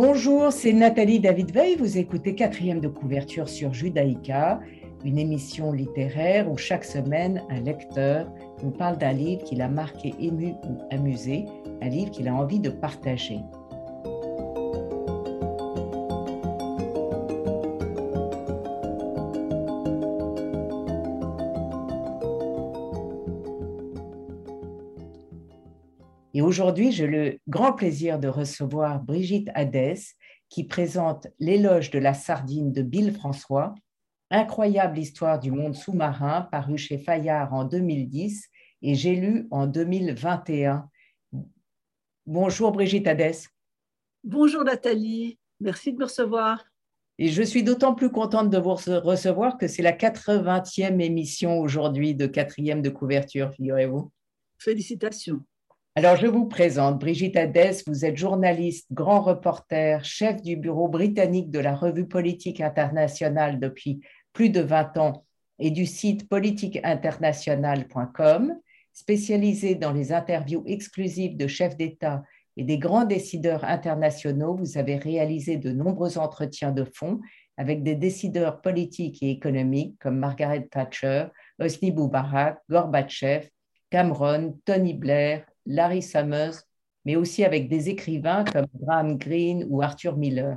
Bonjour, c'est Nathalie David Veil. Vous écoutez quatrième de couverture sur Judaïka, une émission littéraire où chaque semaine un lecteur nous parle d'un livre qui l'a marqué, ému ou amusé, un livre qu'il a envie de partager. Aujourd'hui, j'ai le grand plaisir de recevoir Brigitte Hadès, qui présente L'éloge de la sardine de Bill François, incroyable histoire du monde sous-marin, paru chez Fayard en 2010 et j'ai lu en 2021. Bonjour Brigitte Hadès. Bonjour Nathalie, merci de me recevoir. Et je suis d'autant plus contente de vous recevoir que c'est la 80e émission aujourd'hui de quatrième de couverture, figurez-vous. Félicitations. Alors, je vous présente Brigitte Hadès. Vous êtes journaliste, grand reporter, chef du bureau britannique de la revue politique internationale depuis plus de 20 ans et du site politiqueinternational.com, spécialisé dans les interviews exclusives de chefs d'État et des grands décideurs internationaux. Vous avez réalisé de nombreux entretiens de fond avec des décideurs politiques et économiques comme Margaret Thatcher, Hosni Moubarak, Gorbatchev, Cameron, Tony Blair, Larry Summers, mais aussi avec des écrivains comme Graham Greene ou Arthur Miller.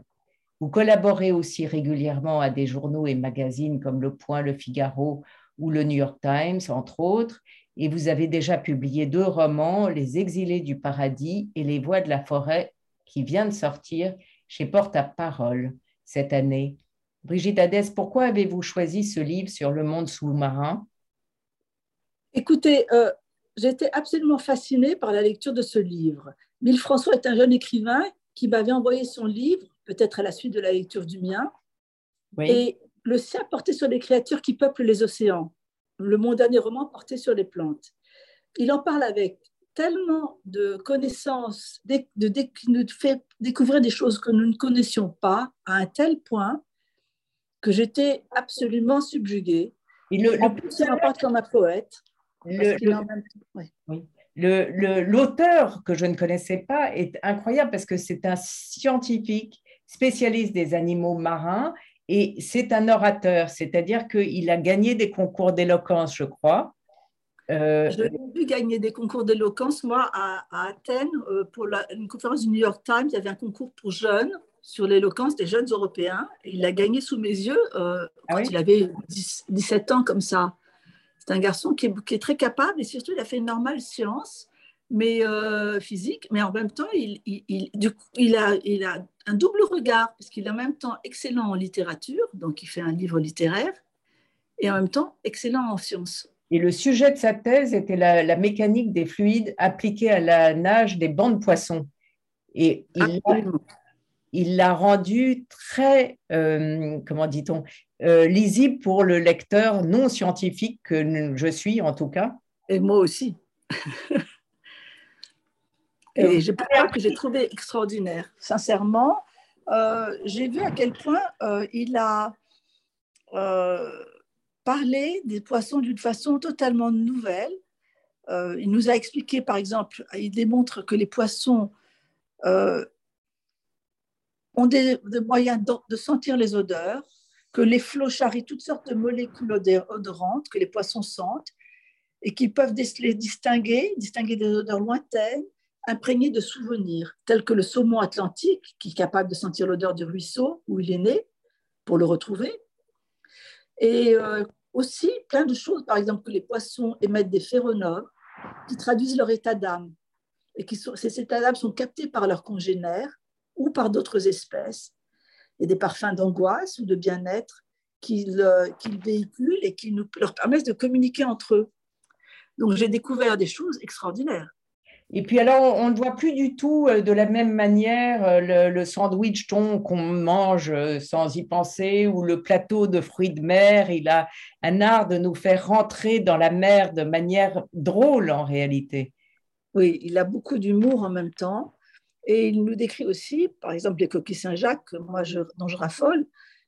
Vous collaborez aussi régulièrement à des journaux et magazines comme Le Point, Le Figaro ou le New York Times, entre autres, et vous avez déjà publié deux romans, Les Exilés du Paradis et Les Voix de la Forêt, qui vient de sortir chez Porte-à-Parole cette année. Brigitte Hadès, pourquoi avez-vous choisi ce livre sur le monde sous-marin? Écoutez, euh, j'étais absolument fascinée par la lecture de ce livre. Bill François est un jeune écrivain qui m'avait envoyé son livre, peut-être à la suite de la lecture du mien. Et le sien portait sur les créatures qui peuplent les océans. Le mon dernier roman portait sur les plantes. Il en parle avec tellement de connaissances, de, nous fait découvrir des choses que nous ne connaissions pas à un tel point que j'étais absolument subjuguée. Il le, en plus, il parle comme un poète. L'auteur que je ne connaissais pas est incroyable parce que c'est un scientifique spécialiste des animaux marins et c'est un orateur, c'est-à-dire qu'il a gagné des concours d'éloquence, je crois. Euh, je l'ai vu gagner des concours d'éloquence, moi, à, Athènes, euh, pour une conférence du New York Times, il y avait un concours pour jeunes sur l'éloquence des jeunes Européens. Et il l'a gagné sous mes yeux euh, ah quand il avait 17 ans, comme ça. C'est un garçon qui est, très capable et surtout, il a fait une normale science, mais euh, physique, mais en même temps, il, il, a, il a un double regard, parce qu'il est en même temps excellent en littérature, donc il fait un livre littéraire, et en même temps excellent en sciences. Et le sujet de sa thèse était la, mécanique des fluides appliqués à la nage des bancs de poissons. Et il l'a rendu très, euh, comment dit-on, euh, lisible pour le lecteur non scientifique que je suis en tout cas. Et moi aussi. Et je crois que j'ai trouvé extraordinaire. Sincèrement, euh, j'ai vu à quel point euh, il a parlé des poissons d'une façon totalement nouvelle. il nous a expliqué, par exemple, il démontre que les poissons ont des, des moyens de sentir les odeurs, que les flots charrient toutes sortes de molécules odorantes que les poissons sentent et qu'ils peuvent les distinguer, distinguer des odeurs lointaines, imprégnées de souvenirs, tels que le saumon atlantique, qui est capable de sentir l'odeur du ruisseau où il est né pour le retrouver. Et euh, aussi plein de choses, par exemple que les poissons émettent des phéromones qui traduisent leur état d'âme. Et qui ces états d'âme sont captés par leurs congénères ou par d'autres espèces et des parfums d'angoisse ou de bien-être qu'ils euh, véhiculent et qui nous, leur permettent de communiquer entre eux. Donc j'ai découvert des choses extraordinaires. Et puis alors, on ne voit plus du tout euh, de la même manière euh, le, sandwich thon qu'on mange sans y penser ou le plateau de fruits de mer. Il a un art de nous faire rentrer dans la mer de manière drôle en réalité. Oui, il a beaucoup d'humour en même temps. Et il nous décrit aussi, par exemple, les coquilles Saint-Jacques, dont je raffole,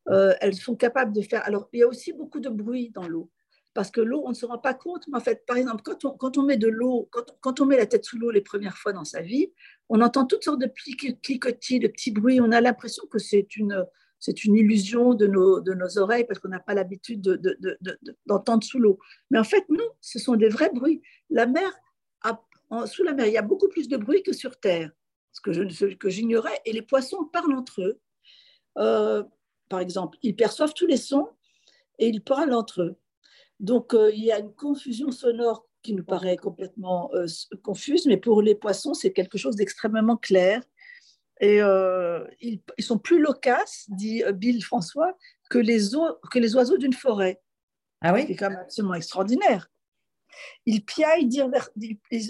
Euh, elles sont capables de faire. Alors, il y a aussi beaucoup de bruit dans l'eau. Parce que l'eau, on ne se rend pas compte. Mais en fait, par exemple, quand on, met de l'eau, quand, on met la tête sous l'eau les premières fois dans sa vie, on entend toutes sortes de cliquetis, de petits bruits. On a l'impression que c'est une, c'est une illusion de nos, de nos oreilles parce qu'on n'a pas l'habitude d'entendre de, de, sous l'eau. Mais en fait, non, ce sont des vrais bruits. La mer, sous la mer, il y a beaucoup plus de bruit que sur Terre, ce que, je, que j'ignorais. Et les poissons parlent entre eux. Euh, par exemple, ils perçoivent tous les sons et ils parlent entre eux. Donc, euh, il y a une confusion sonore qui nous paraît complètement euh, confuse, mais pour les poissons, c'est quelque chose d'extrêmement clair. Et ils, sont plus loquaces, dit Bill François, que les, que les oiseaux d'une forêt. Ah oui? C'est quand même absolument extraordinaire. Ils piaillent,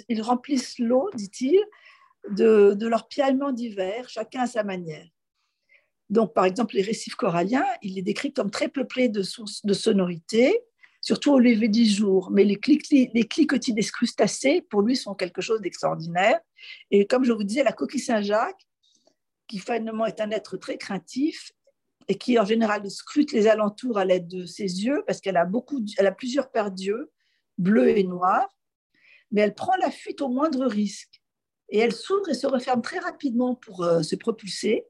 ils, remplissent l'eau, dit-il, de, de leur piaillement d'hiver, chacun à sa manière. Donc, par exemple, les récifs coralliens, il les décrit comme très peuplés de sources de sonorités, surtout au lever du jour. Mais les, les cliquetis des crustacés, pour lui, sont quelque chose d'extraordinaire. Et comme je vous disais, la coquille Saint-Jacques, qui finalement est un être très craintif et qui en général scrute les alentours à l'aide de ses yeux, parce qu'elle a, a plusieurs paires d'yeux, bleus et noirs, mais elle prend la fuite au moindre risque. Et elle s'ouvre et se referme très rapidement pour euh, se propulser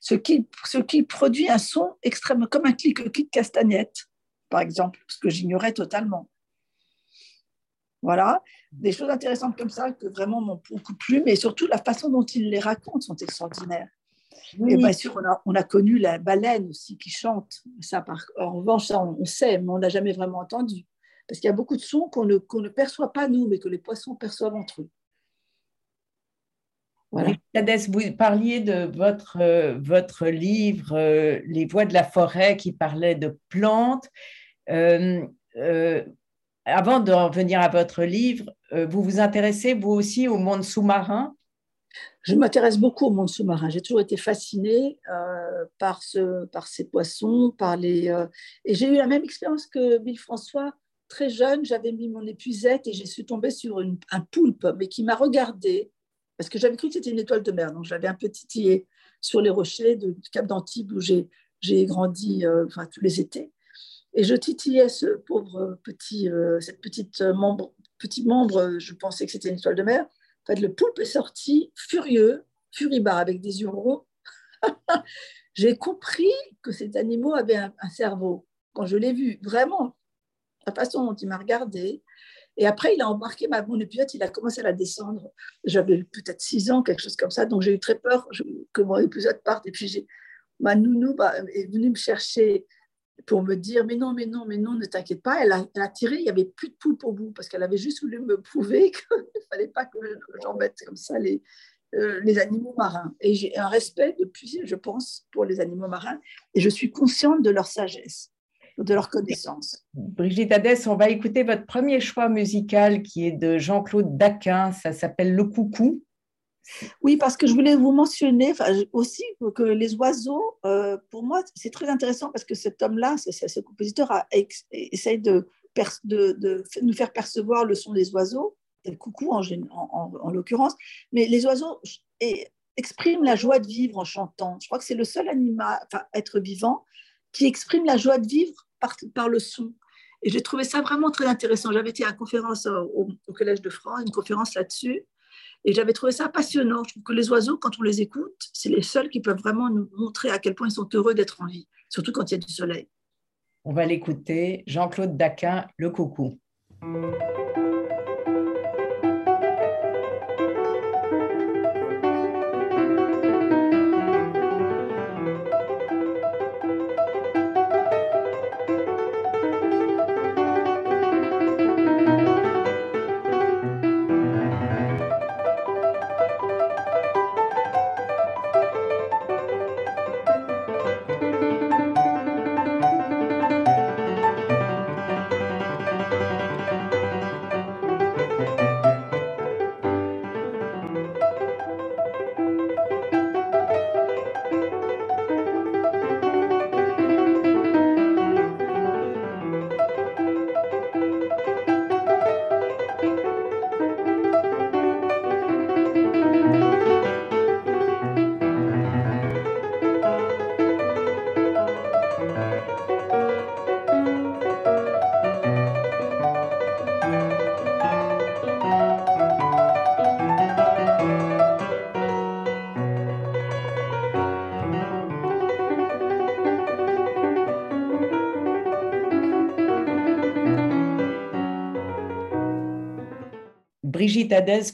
ce qui, ce qui produit un son extrême, comme un clic-clic castagnette, par exemple, ce que j'ignorais totalement. Voilà, des choses intéressantes comme ça que vraiment m'ont beaucoup plu, mais surtout la façon dont il les raconte sont extraordinaires. Et bien sûr, on a, on a, connu la baleine aussi qui chante. Ça, par, en revanche, ça, on, sait, mais on n'a jamais vraiment entendu. Parce qu'il y a beaucoup de sons qu'on ne, qu'on ne perçoit pas nous, mais que les poissons perçoivent entre eux. Voilà. vous parliez de votre, euh, votre livre euh, Les voix de la forêt qui parlait de plantes. Euh, avant de revenir à votre livre, vous vous intéressez vous aussi au monde sous-marin? Je m'intéresse beaucoup au monde sous-marin. J'ai toujours été fascinée par, ce, par ces poissons, par les. Et j'ai eu la même expérience que Bill François. Très jeune, j'avais mis mon épuisette et j'ai suis tombée sur une, un poulpe, mais qui m'a regardée parce que j'avais cru que c'était une étoile de mer. Donc, j'avais un peu titillé sur les rochers du Cap d'Antibes où j'ai, grandi euh, enfin, tous les étés. Et je titillais ce pauvre petit, euh, cette petite membre, petit membre, je pensais que c'était une étoile de mer. En fait, le poulpe est sorti furieux, furibard, avec des yeux ronds. j'ai compris que ces animaux avaient un, un cerveau. Quand je l'ai vu, vraiment, la façon dont il m'a regardé, et après, il a embarqué ma, mon épuisette, il a commencé à la descendre. J'avais peut-être six ans, quelque chose comme ça. Donc, j'ai eu très peur que mon épuisette parte. Et puis, ma nounou bah, est venue me chercher pour me dire Mais non, mais non, mais non, ne t'inquiète pas. Elle a, tiré, il n'y avait plus de poulpe au bout parce qu'elle avait juste voulu me prouver qu'il ne fallait pas que j'embête comme ça les, euh, les animaux marins. Et j'ai un respect depuis, je pense, pour les animaux marins. Et je suis consciente de leur sagesse de leur connaissance. Brigitte Hadès, on va écouter votre premier choix musical qui est de Jean-Claude Daquin, ça s'appelle Le Coucou. Oui, parce que je voulais vous mentionner aussi que les oiseaux, euh, pour moi, c'est très intéressant parce que cet homme-là, ce compositeur, a, essaye de, de, nous faire percevoir le son des oiseaux, le coucou en, en, en l'occurrence, mais les oiseaux expriment la joie de vivre en chantant. Je crois que c'est le seul animal, enfin, être vivant qui exprime la joie de vivre par, le son. Et j'ai trouvé ça vraiment très intéressant. J'avais été à une conférence au, Collège de France, une conférence là-dessus, et j'avais trouvé ça passionnant. Je trouve que les oiseaux, quand on les écoute, c'est les seuls qui peuvent vraiment nous montrer à quel point ils sont heureux d'être en vie, surtout quand il y a du soleil. On va l'écouter. Jean-Claude Daquin, Le Coucou.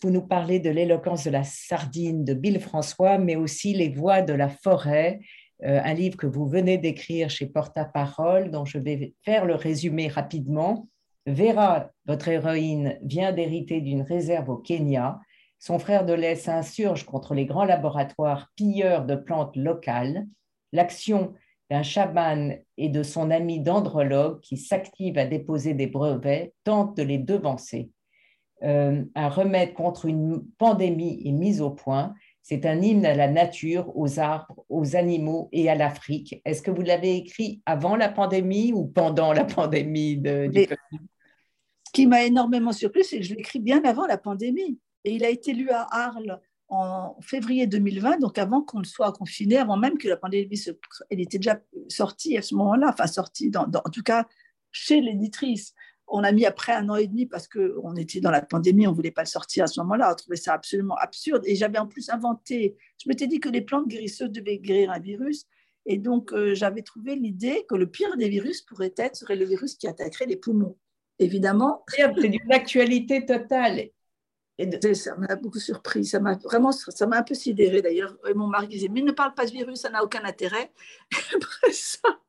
Vous nous parlez de l'éloquence de la sardine de Bill François, mais aussi Les voix de la forêt, euh, un livre que vous venez d'écrire chez Porta-Parole, dont je vais faire le résumé rapidement. Vera, votre héroïne, vient d'hériter d'une réserve au Kenya. Son frère de lait s'insurge contre les grands laboratoires pilleurs de plantes locales. L'action d'un chaman et de son ami dendrologue qui s'active à déposer des brevets tente de les devancer. Euh, un remède contre une pandémie est mis au point. C'est un hymne à la nature, aux arbres, aux animaux et à l'Afrique. Est-ce que vous l'avez écrit avant la pandémie ou pendant la pandémie de, du Ce qui m'a énormément surpris, c'est que je l'écris bien avant la pandémie. Et il a été lu à Arles en février 2020, donc avant qu'on soit confiné, avant même que la pandémie, se, elle était déjà sortie à ce moment-là, enfin sortie, dans, en tout cas chez l'éditrice. On a mis après un an et demi parce qu'on était dans la pandémie, on ne voulait pas le sortir à ce moment-là. On trouvait ça absolument absurde. Et j'avais en plus inventé, je m'étais dit que les plantes guérisseuses devaient guérir un virus. Et donc, euh, j'avais trouvé l'idée que le pire des virus pourrait être, serait le virus qui attaquerait les poumons. Évidemment. C'est d'une actualité totale. Et Ça m'a beaucoup surpris. Ça m'a vraiment, ça m'a un peu sidéré d'ailleurs. mon mari disait, mais ne parle pas de virus, ça n'a aucun intérêt. Après ça.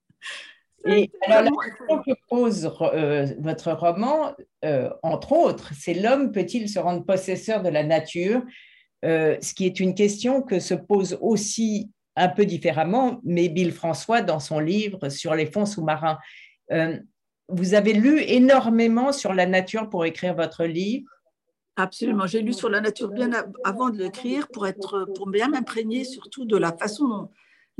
Et alors, la question que pose euh, votre roman, euh, entre autres, c'est l'homme peut-il se rendre possesseur de la nature euh, Ce qui est une question que se pose aussi un peu différemment, mais Bill François dans son livre sur les fonds sous-marins. vous avez lu énormément sur la nature pour écrire votre livre? Absolument. J'ai lu sur la nature bien avant de l'écrire pour, être, pour bien m'imprégner surtout de la façon dont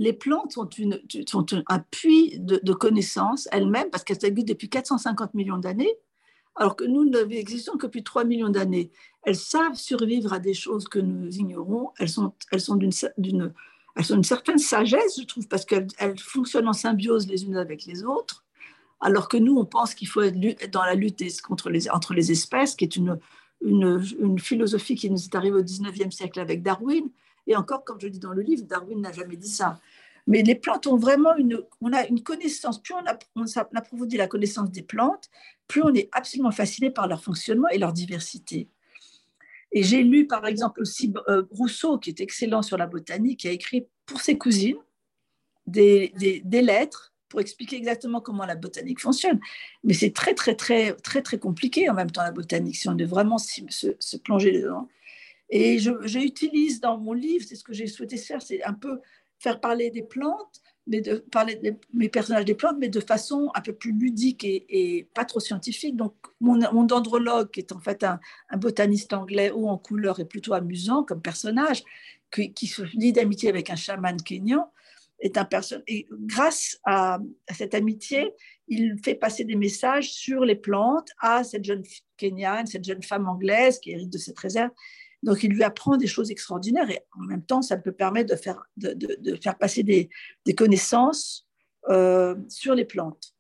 les plantes sont, une, sont un puits de, connaissances elles-mêmes parce qu'elles existent depuis 450 millions d'années, alors que nous n'existons que depuis 3 millions d'années. Elles savent survivre à des choses que nous ignorons. Elles sont, elles sont d'une une certaine sagesse, je trouve, parce qu'elles fonctionnent en symbiose les unes avec les autres, alors que nous, on pense qu'il faut être dans la lutte contre les, entre les espèces, qui est une, une, philosophie qui nous est arrivée au 19e siècle avec Darwin. Et encore, comme je dis dans le livre, Darwin n'a jamais dit ça. Mais les plantes ont vraiment une, on a une connaissance, plus on, approfondit la connaissance des plantes, plus on est absolument fasciné par leur fonctionnement et leur diversité. Et j'ai lu par exemple aussi euh, Rousseau, qui est excellent sur la botanique, qui a écrit pour ses cousines des, lettres pour expliquer exactement comment la botanique fonctionne. Mais c'est très, très, très, très, très compliqué en même temps la botanique, si on veut vraiment se, plonger dedans. Et j'utilise dans mon livre, c'est ce que j'ai souhaité faire, c'est un peu faire parler des plantes, mais de parler des personnages des plantes, mais de façon un peu plus ludique et, pas trop scientifique. Donc, mon, dendrologue, qui est en fait un, botaniste anglais haut en couleur et plutôt amusant comme personnage, qui, se lie d'amitié avec un chaman kényan, est un personne et grâce à, cette amitié, il fait passer des messages sur les plantes à cette jeune Kenyane, cette jeune femme anglaise qui hérite de cette réserve. Donc, il lui apprend des choses extraordinaires et en même temps, ça peut permettre de faire, de, de, faire passer des, des connaissances euh, sur les plantes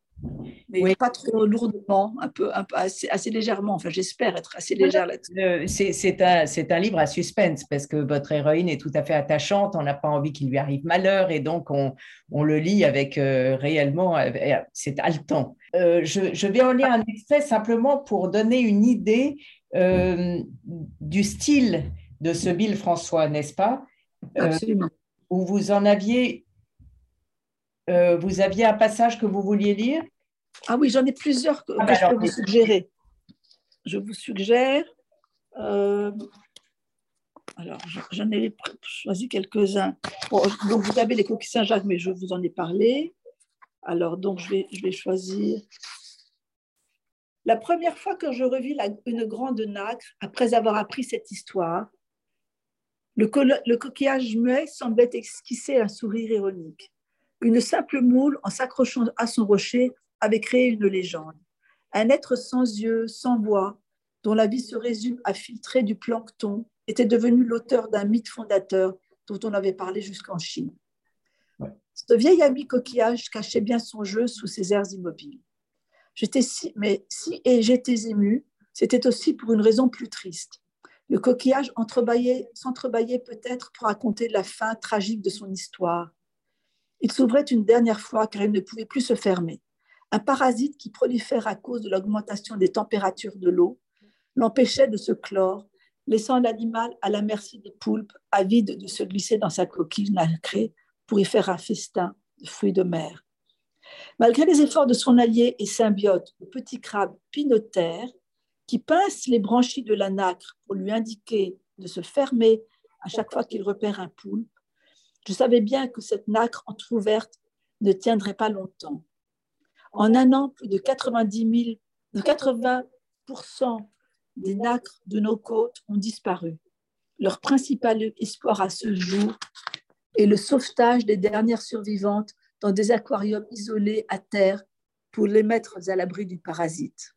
mais pas trop lourdement, un peu, un peu assez, assez, légèrement. Enfin, j'espère être assez légère là-dessus. C'est un, un, livre à suspense parce que votre héroïne est tout à fait attachante. On n'a pas envie qu'il lui arrive malheur et donc on, on le lit avec euh, réellement, euh, c'est haletant. Euh, je, je, vais en lire un extrait simplement pour donner une idée du style de ce Bill François, n'est-ce pas? Absolument. Où vous en aviez euh, vous aviez un passage que vous vouliez lire? Ah oui, j'en ai plusieurs que, ah bah je peux vous suggérer. Je vous suggère. Euh, alors, j'en ai choisi quelques-uns. donc, vous avez les coquilles Saint-Jacques, mais je vous en ai parlé. Alors, donc, je vais, je vais choisir. La première fois que je revis une grande nacre, après avoir appris cette histoire, le, le coquillage muet semblait esquisser un sourire ironique. Une simple moule, en s'accrochant à son rocher, avait créé une légende. Un être sans yeux, sans voix, dont la vie se résume à filtrer du plancton, était devenu l'auteur d'un mythe fondateur dont on avait parlé jusqu'en Chine. Ce vieil ami coquillage cachait bien son jeu sous ses airs immobiles. J'étais si, mais si et j'étais ému, c'était aussi pour une raison plus triste. Le coquillage s'entrebâillait peut-être pour raconter la fin tragique de son histoire, il s'ouvrait une dernière fois car il ne pouvait plus se fermer. Un parasite qui prolifère à cause de l'augmentation des températures de l'eau l'empêchait de se clore, laissant l'animal à la merci des poulpes, avides de se glisser dans sa coquille nacrée pour y faire un festin de fruits de mer. Malgré les efforts de son allié et symbiote, le petit crabe pinotère, qui pince les branchies de la nacre pour lui indiquer de se fermer à chaque fois qu'il repère un poulpe, je savais bien que cette nacre entr'ouverte ne tiendrait pas longtemps. En un an, plus de 90 de 80 des nacres de nos côtes ont disparu. Leur principal espoir à ce jour est le sauvetage des dernières survivantes dans des aquariums isolés à terre pour les mettre à l'abri du parasite.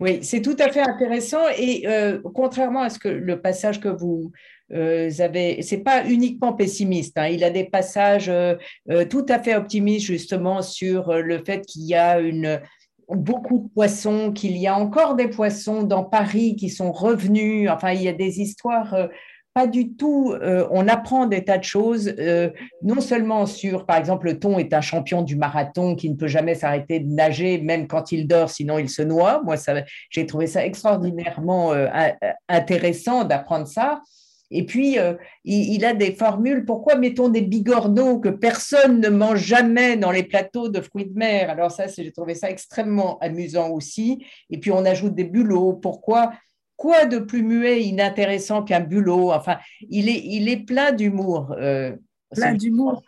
Oui, c'est tout à fait intéressant et euh, contrairement à ce que le passage que vous euh, avez, c'est pas uniquement pessimiste. Hein, il a des passages euh, euh, tout à fait optimistes justement sur le fait qu'il y a beaucoup de poissons, qu'il y a encore des poissons dans Paris qui sont revenus. Enfin, il y a des histoires pas du tout. Euh, on apprend des tas de choses, euh, non seulement sur, par exemple, le thon est un champion du marathon qui ne peut jamais s'arrêter de nager, même quand il dort, sinon il se noie. Moi, j'ai trouvé ça extraordinairement euh, intéressant d'apprendre ça. Et puis, il, il, a des formules. Pourquoi mettons des bigorneaux que personne ne mange jamais dans les plateaux de fruits de mer? Alors ça, j'ai trouvé ça extrêmement amusant aussi. Et puis, on ajoute des bulots. Pourquoi quoi de plus muet, inintéressant qu'un bulot? Enfin, il est, il est plein d'humour. Euh, plein d'humour.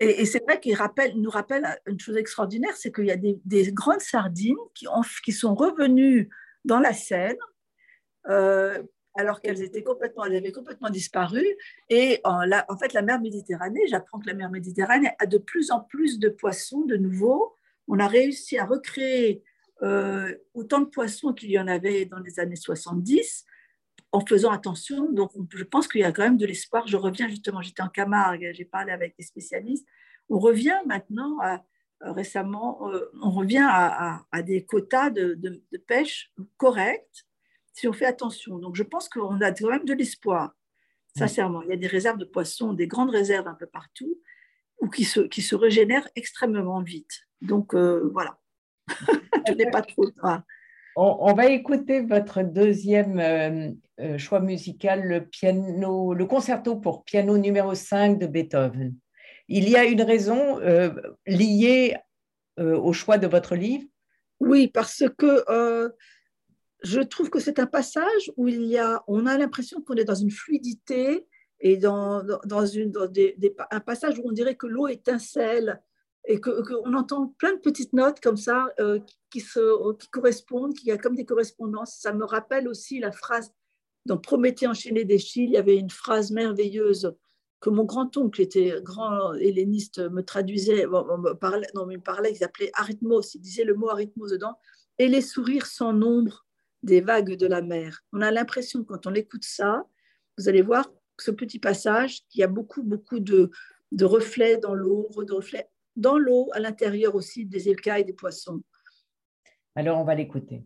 Et, c'est vrai qu'il rappelle, nous rappelle une chose extraordinaire, c'est qu'il y a des, grandes sardines qui, ont, qui sont revenues dans la Seine, euh, alors qu'elles étaient complètement, elles avaient complètement disparu. Et en, en fait, la mer Méditerranée, j'apprends que la mer Méditerranée a de plus en plus de poissons de nouveau. On a réussi à recréer euh, autant de poissons qu'il y en avait dans les années 70, en faisant attention. Donc, je pense qu'il y a quand même de l'espoir. Je reviens justement, j'étais en Camargue, j'ai parlé avec des spécialistes. On revient maintenant à, euh, récemment, euh, on revient à, des quotas de, pêche corrects si on fait attention. Donc, je pense qu'on a quand même de l'espoir. Sincèrement, il y a des réserves de poissons, des grandes réserves un peu partout, ou qui se, qui se régénèrent extrêmement vite. Donc, voilà. pas trop On, va écouter votre deuxième euh, euh, choix musical, le, piano, le concerto pour piano numéro 5 de Beethoven. Il y a une raison euh, liée au choix de votre livre? Oui, parce que je trouve que c'est un passage où il y a, on a l'impression qu'on est dans une fluidité et dans, dans, une, un passage où on dirait que l'eau étincelle et qu'on entend plein de petites notes comme ça euh, qui, se, qui correspondent, qui a comme des correspondances. Ça me rappelle aussi la phrase dans Prométhée enchaîné d'Échille, il y avait une phrase merveilleuse que mon grand-oncle, était grand helléniste, me traduisait, me parlait, non, il me parlait, il s'appelait arithmos, il disait le mot arithmos dedans, et les sourires sans nombre des vagues de la mer. On a l'impression, quand on écoute ça, vous allez voir ce petit passage, qu'il y a beaucoup, beaucoup de, de reflets dans l'eau, de reflets dans l'eau, à l'intérieur aussi des écailles des poissons. Alors on va l'écouter.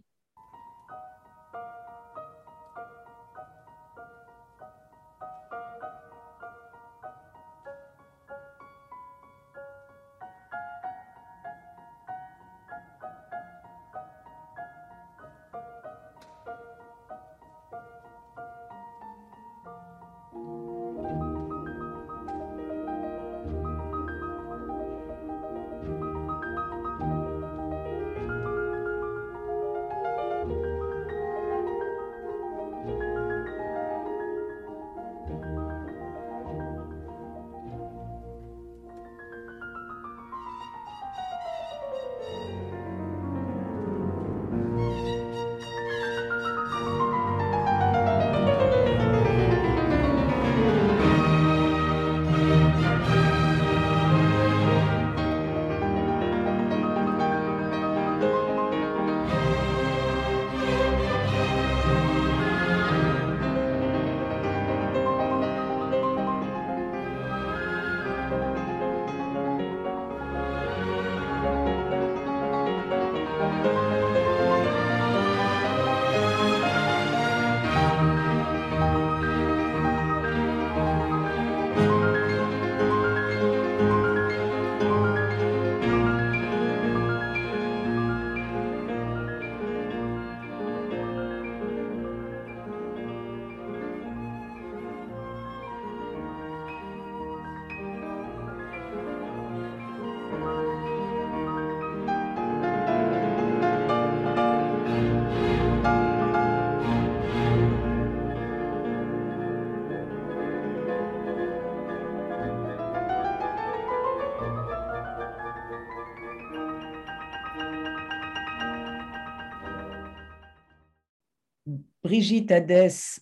Brigitte Hadès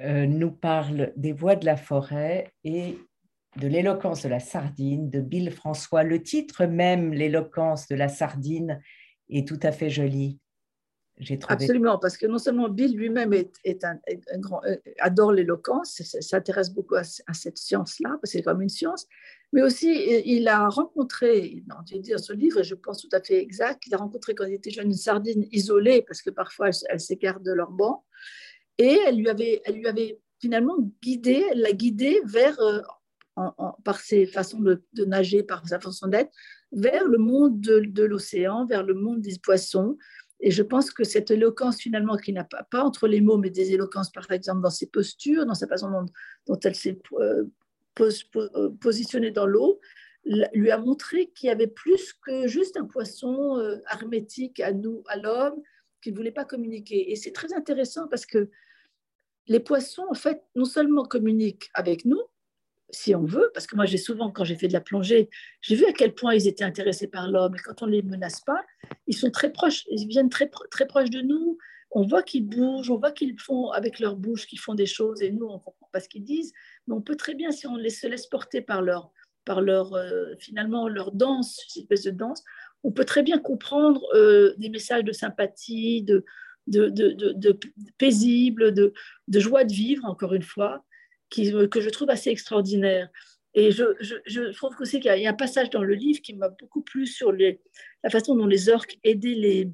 euh, nous parle des voix de la forêt et de l'éloquence de la sardine de Bill François. Le titre même, l'éloquence de la sardine, est tout à fait joli. Absolument, parce que non seulement Bill lui-même euh, adore l'éloquence, s'intéresse beaucoup à, cette science-là, parce que c'est comme une science, mais aussi il a rencontré, dans ce livre, et je pense tout à fait exact, il a rencontré quand il était jeune une sardine isolée, parce que parfois elle, s'écarte de leur banc, et elle lui avait, elle lui avait finalement guidé, elle l'a guidé vers, euh, par ses façons de, nager, par sa façon d'être, vers le monde de l'océan, vers le monde des poissons, et je pense que cette éloquence, finalement, qui n'a pas, pas entre les mots, mais des éloquences, par exemple, dans ses postures, dans sa façon dont, elle s'est euh, euh, positionnée dans l'eau, lui a montré qu'il y avait plus que juste un poisson euh, hermétique à nous, à l'homme, qu'il ne voulait pas communiquer. Et c'est très intéressant parce que les poissons, en fait, non seulement communiquent avec nous, si on veut, parce que moi j'ai souvent, quand j'ai fait de la plongée, j'ai vu à quel point ils étaient intéressés par l'homme. Et quand on ne les menace pas, ils sont très proches, ils viennent très, très proches de nous. On voit qu'ils bougent, on voit qu'ils font avec leur bouche, qu'ils font des choses, et nous, on ne comprend pas ce qu'ils disent. Mais on peut très bien, si on les, se laisse porter par leur, par leur euh, finalement, leur danse, cette espèce de danse, on peut très bien comprendre euh, des messages de sympathie, de, paisible, de, joie de vivre, encore une fois que je trouve assez extraordinaire. Et je, je, trouve aussi qu'il y, a un passage dans le livre qui m'a beaucoup plu sur les, la façon dont les orques aidaient les,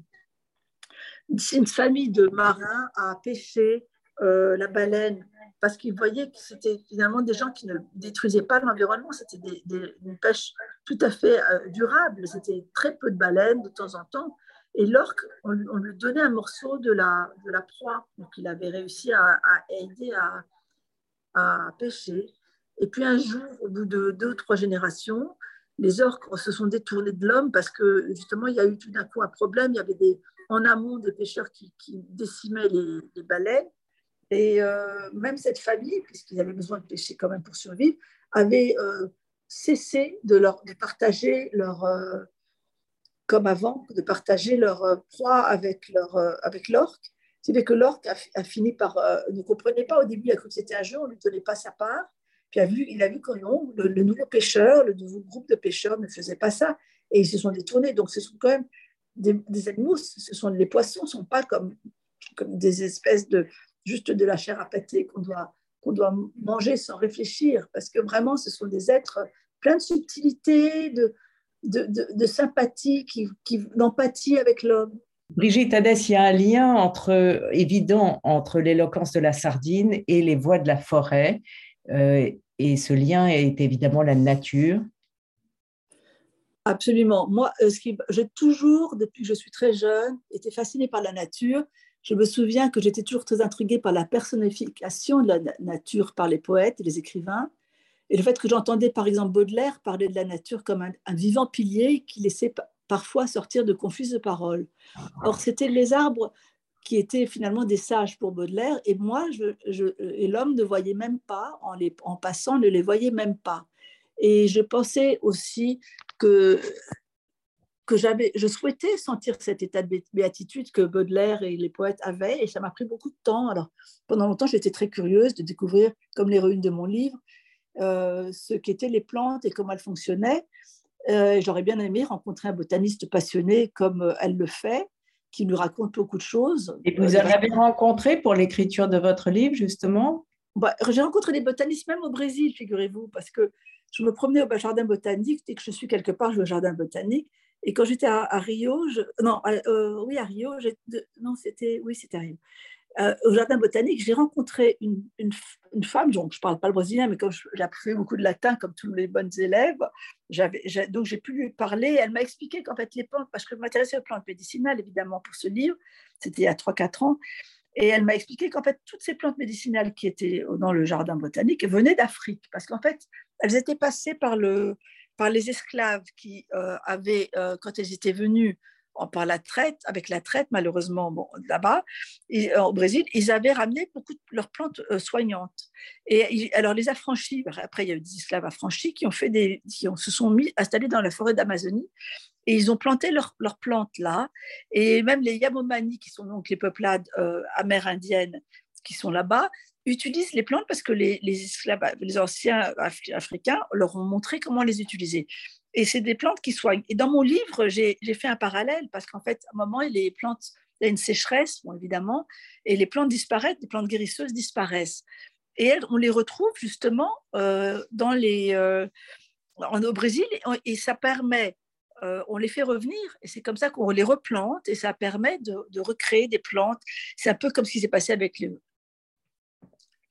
une famille de marins à pêcher euh, la baleine parce qu'ils voyaient que c'était finalement des gens qui ne détruisaient pas l'environnement, c'était des, une pêche tout à fait euh, durable, c'était très peu de baleines de temps en temps. Et l'orque, on, lui donnait un morceau de la, de la proie, donc il avait réussi à, à aider à, à pêcher. Et puis un jour, au bout de deux ou trois générations, les orques se sont détournés de l'homme parce que justement, il y a eu tout d'un coup un problème. Il y avait des, en amont des pêcheurs qui, décimaient les, baleines. Et euh, même cette famille, puisqu'ils avaient besoin de pêcher quand même pour survivre, avait euh, cessé de, leur, de partager leur, euh, comme avant, de partager leur proie avec, leur, avec l'orque. C'est que l'orque a, fini par ne comprenait pas au début, il a cru que c'était un jeu, on ne lui donnait pas sa part. Puis a vu, il a vu que non, le, nouveau pêcheur, le nouveau groupe de pêcheurs ne faisait pas ça. Et ils se sont détournés. Donc ce sont quand même des, animaux, ce sont les poissons, ne sont pas comme, comme des espèces de juste de la chair à pâté qu'on doit, qu'on doit manger sans réfléchir. Parce que vraiment, ce sont des êtres pleins de subtilité, de, de, de, sympathie, qui, qui, d'empathie avec l'homme. Brigitte Hadès, il y a un lien entre, évident entre l'éloquence de la sardine et les voix de la forêt. Euh, et ce lien est évidemment la nature. Absolument. Moi, euh, j'ai toujours, depuis que je suis très jeune, été fascinée par la nature. Je me souviens que j'étais toujours très intriguée par la personnification de la nature par les poètes et les écrivains. Et le fait que j'entendais par exemple Baudelaire parler de la nature comme un, vivant pilier qui laissait parfois sortir de confuses paroles. Or, c'était les arbres qui étaient finalement des sages pour Baudelaire, et moi, et l'homme ne voyait même pas, en, les, en passant, ne les voyait même pas. Et je pensais aussi que, que j'avais, je souhaitais sentir cet état de béatitude que Baudelaire et les poètes avaient, et ça m'a pris beaucoup de temps. Alors, pendant longtemps, j'étais très curieuse de découvrir, comme l'héroïne de mon livre, euh, ce qu'étaient les plantes et comment elles fonctionnaient. Euh, j'aurais bien aimé rencontrer un botaniste passionné comme euh, elle le fait, qui nous raconte beaucoup de choses. Et vous en avez rencontré pour l'écriture de votre livre, justement? Bah, J'ai rencontré des botanistes même au Brésil, figurez-vous, parce que je me promenais au jardin botanique. Dès que je suis quelque part, je vais au jardin botanique. Et quand j'étais à, Rio, non, euh, oui, à Rio, non, c'était, oui, c'était à Rio. Euh, au jardin botanique, j'ai rencontré une, une, femme, donc je ne parle pas le brésilien, mais comme j'ai appris beaucoup de latin, comme tous les bonnes élèves, donc j'ai pu lui parler. Elle m'a expliqué qu'en fait, les plantes, parce que je m'intéressais aux plantes médicinales, évidemment, pour ce livre, c'était il y a 3-4 ans, et elle m'a expliqué qu'en fait, toutes ces plantes médicinales qui étaient dans le jardin botanique venaient d'Afrique, parce qu'en fait, elles étaient passées par, le, par les esclaves qui euh, avaient, euh, quand elles étaient venues par la traite, avec la traite, malheureusement, bon, là-bas, euh, au Brésil, ils avaient ramené beaucoup de leurs plantes soignantes. Et alors, les affranchis, après, il y a eu des esclaves affranchis qui, ont fait des, qui ont, se sont mis installés dans la forêt d'Amazonie Et ils ont planté leurs plantes là. Et même les Yamomani, qui sont donc les peuplades euh, amérindiennes qui sont là-bas, utilisent les plantes parce que les, les, anciens africains leur ont montré comment les utiliser. Et c'est des plantes qui soignent. Et dans mon livre, j'ai fait un parallèle parce qu'en fait, à un moment, il y a une sécheresse, bon, évidemment, et les plantes disparaissent, les plantes guérisseuses disparaissent. Et elles, on les retrouve justement euh, dans les, euh, au Brésil et, ça permet, euh, on les fait revenir et c'est comme ça qu'on les replante et ça permet de, de recréer des plantes. C'est un peu comme ce qui s'est passé avec les,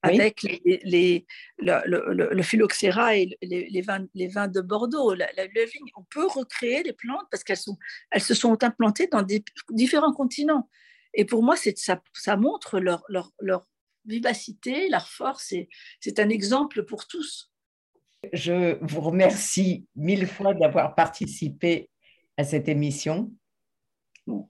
avec les, le, phylloxéra et les, vins, les vins de Bordeaux. La, vigne, on peut recréer les plantes parce qu'elles sont, elles se sont implantées dans des, différents continents. Et pour moi, ça, ça montre leur, leur, leur vivacité, leur force. C'est un exemple pour tous. Je vous remercie mille fois d'avoir participé à cette émission.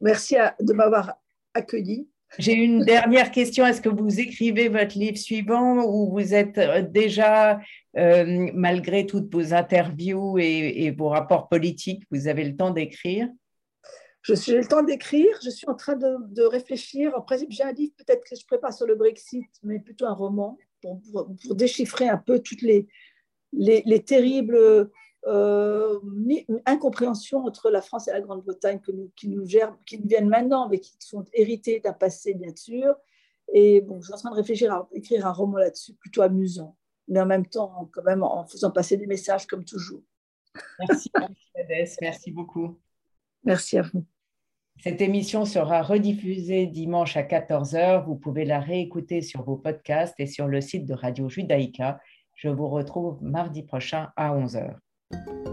Merci de m'avoir accueilli. J'ai une dernière question. Est-ce que vous écrivez votre livre suivant ou vous êtes euh, déjà, euh, malgré toutes vos interviews et, vos rapports politiques, vous avez le temps d'écrire? Je suis le temps d'écrire. Je suis en train de, réfléchir. En principe, j'ai un livre peut-être que je prépare sur le Brexit, mais plutôt un roman pour, déchiffrer un peu toutes les, les, les terribles euh, incompréhension entre la France et la Grande-Bretagne qui nous gèrent, qui nous viennent maintenant, mais qui sont héritées d'un passé, bien sûr. Et bon, je suis en train de réfléchir à écrire un roman là-dessus, plutôt amusant, mais en même temps, quand même, en faisant passer des messages comme toujours. Merci, Merci beaucoup. Merci à vous. Cette émission sera rediffusée dimanche à 14h. Vous pouvez la réécouter sur vos podcasts et sur le site de Radio Judaïka. Je vous retrouve mardi prochain à 11h. Thank you.